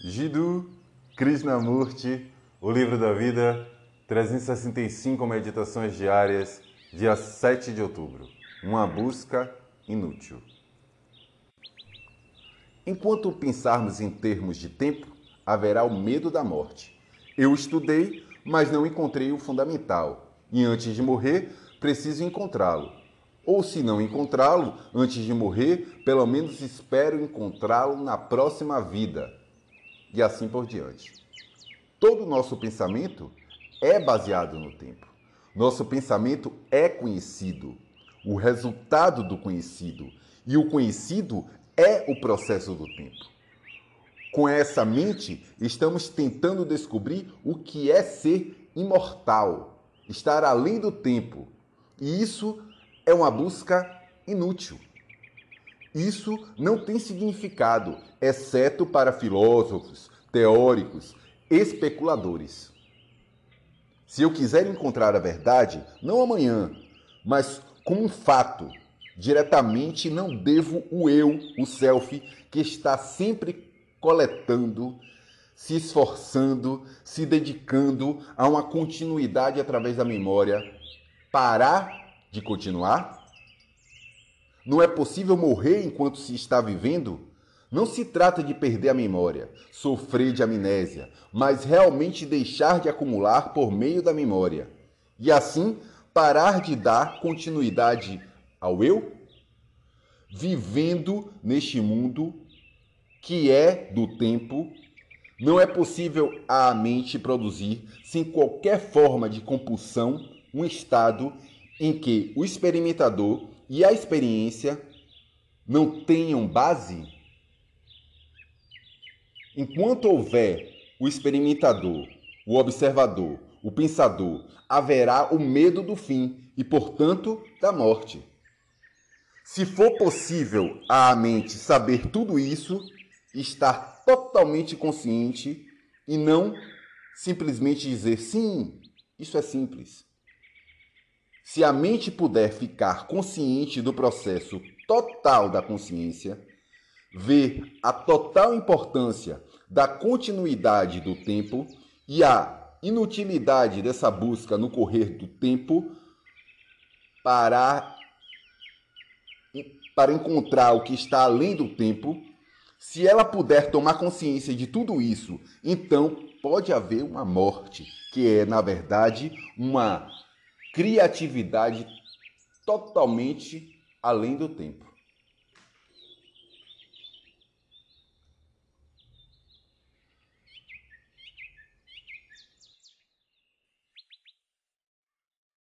Jiddu Krishnamurti, O Livro da Vida, 365 Meditações Diárias, dia 7 de outubro. Uma busca inútil. Enquanto pensarmos em termos de tempo, haverá o medo da morte. Eu estudei, mas não encontrei o fundamental, e antes de morrer, preciso encontrá-lo. Ou se não encontrá-lo antes de morrer, pelo menos espero encontrá-lo na próxima vida e assim por diante. Todo o nosso pensamento é baseado no tempo. Nosso pensamento é conhecido, o resultado do conhecido, e o conhecido é o processo do tempo. Com essa mente, estamos tentando descobrir o que é ser imortal, estar além do tempo. E isso é uma busca inútil. Isso não tem significado, exceto para filósofos, teóricos, especuladores. Se eu quiser encontrar a verdade, não amanhã, mas como um fato, diretamente não devo o eu, o self, que está sempre coletando, se esforçando, se dedicando a uma continuidade através da memória, parar de continuar? Não é possível morrer enquanto se está vivendo? Não se trata de perder a memória, sofrer de amnésia, mas realmente deixar de acumular por meio da memória. E assim parar de dar continuidade ao eu? Vivendo neste mundo que é do tempo, não é possível a mente produzir, sem qualquer forma de compulsão, um estado em que o experimentador e a experiência não tenham base, enquanto houver o experimentador, o observador, o pensador, haverá o medo do fim e, portanto, da morte. Se for possível à mente saber tudo isso, estar totalmente consciente e não simplesmente dizer sim, isso é simples. Se a mente puder ficar consciente do processo total da consciência, ver a total importância da continuidade do tempo e a inutilidade dessa busca no correr do tempo para, para encontrar o que está além do tempo, se ela puder tomar consciência de tudo isso, então pode haver uma morte, que é, na verdade, uma criatividade totalmente além do tempo.